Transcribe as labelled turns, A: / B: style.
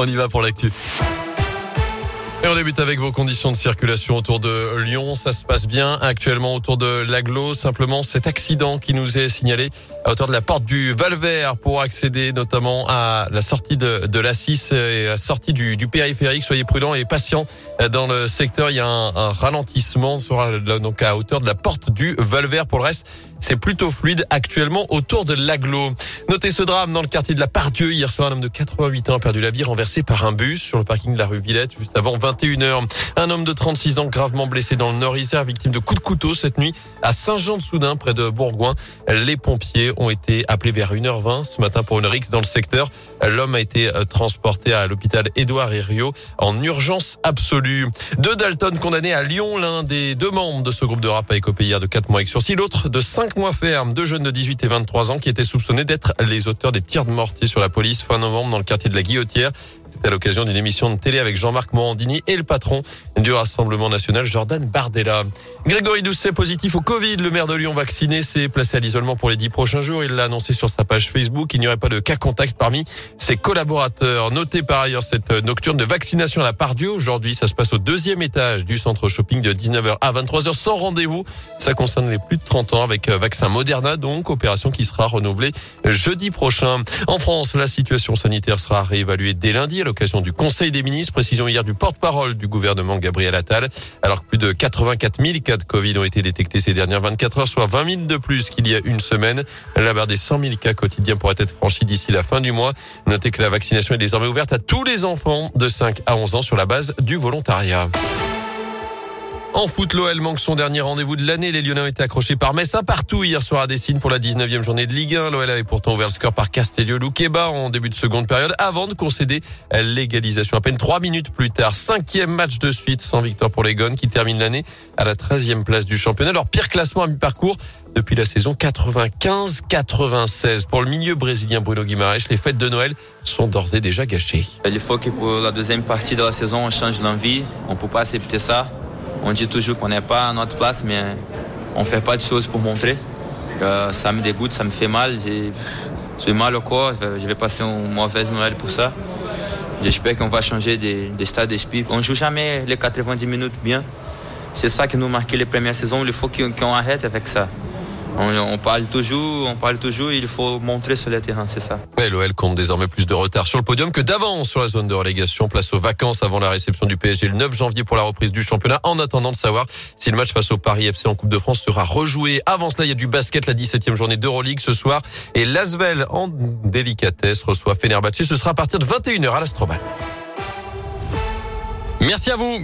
A: On y va pour l'actu.
B: On débute avec vos conditions de circulation autour de Lyon. Ça se passe bien actuellement autour de l'aglo. Simplement cet accident qui nous est signalé à hauteur de la porte du Valvert pour accéder notamment à la sortie de, de la 6 et la sortie du, périphérique. Soyez prudents et patients dans le secteur. Il y a un, ralentissement sera donc à hauteur de la porte du Valvert. Pour le reste, c'est plutôt fluide actuellement autour de l'aglo. Notez ce drame dans le quartier de la Pardieu. Hier soir, un homme de 88 ans a perdu la vie renversé par un bus sur le parking de la rue Villette juste avant 21h. Un homme de 36 ans gravement blessé dans le Nord-Isère, victime de coups de couteau cette nuit à Saint-Jean-de-Soudun, près de Bourgoin. Les pompiers ont été appelés vers 1h20 ce matin pour une rixe dans le secteur. L'homme a été euh, transporté à l'hôpital Édouard Herriot en urgence absolue. Deux Dalton condamnés à Lyon. L'un des deux membres de ce groupe de rap a écopé hier de 4 mois avec sursis. L'autre de 5 mois ferme. Deux jeunes de 18 et 23 ans qui étaient soupçonnés d'être les auteurs des tirs de mortier sur la police fin novembre dans le quartier de la Guillotière. C'était à l'occasion d'une émission de télé avec Jean-Marc Morandini et le patron du Rassemblement national, Jordan Bardella. Grégory Doucet, positif au Covid. Le maire de Lyon vacciné s'est placé à l'isolement pour les dix prochains jours. Il l'a annoncé sur sa page Facebook. Il n'y aurait pas de cas contact parmi ses collaborateurs. Notez par ailleurs cette nocturne de vaccination à la Pardieu. Aujourd'hui, ça se passe au deuxième étage du centre shopping de 19h à 23h sans rendez-vous. Ça concerne les plus de 30 ans avec vaccin Moderna, donc opération qui sera renouvelée jeudi prochain. En France, la situation sanitaire sera réévaluée dès lundi à l'occasion du Conseil des ministres. Précision hier du porte-parole du gouvernement Gabriel Attal. Alors que plus de 84 000 cas de Covid ont été détectés ces dernières 24 heures, soit 20 000 de plus qu'il y a une semaine. La barre des 100 000 cas quotidiens pourrait être franchie d'ici la fin du mois. Notez que la vaccination est désormais ouverte à tous les enfants de 5 à 11 ans sur la base du volontariat. En foot, l'OL manque son dernier rendez-vous de l'année. Les Lyonnais ont été accrochés par Metz un partout hier soir à Dessine pour la 19e journée de Ligue 1. L'OL avait pourtant ouvert le score par Castellio Luqueba en début de seconde période avant de concéder l'égalisation à peine trois minutes plus tard. Cinquième match de suite sans victoire pour les Gones qui termine l'année à la 13e place du championnat. Leur pire classement à mi-parcours depuis la saison 95-96. Pour le milieu brésilien Bruno Guimaraes, les fêtes de Noël sont d'ores et déjà gâchées.
C: Il faut que pour la deuxième partie de la saison, on change l'envie. On ne peut pas accepter ça. On dit toujours qu'on n'est pas à notre place, mais on ne fait pas de choses pour montrer. Euh, ça me dégoûte, ça me fait mal. J'ai mal au corps, je vais passer une mauvaise Noël pour ça. J'espère qu'on va changer d'état d'esprit. On ne joue jamais les 90 minutes bien. C'est ça qui nous marquait les premières saisons. Il faut qu'on arrête avec ça. On, on, parle toujours, on parle toujours, il faut montrer sur le terrain, c'est ça.
B: L'OL compte désormais plus de retard sur le podium que d'avance sur la zone de relégation. Place aux vacances avant la réception du PSG le 9 janvier pour la reprise du championnat. En attendant de savoir si le match face au Paris FC en Coupe de France sera rejoué. Avant cela, il y a du basket, la 17e journée d'Euroleague ce soir. Et Lasvel, en délicatesse, reçoit Fenerbahçe. Ce sera à partir de 21h à l'Astrobal.
A: Merci à vous.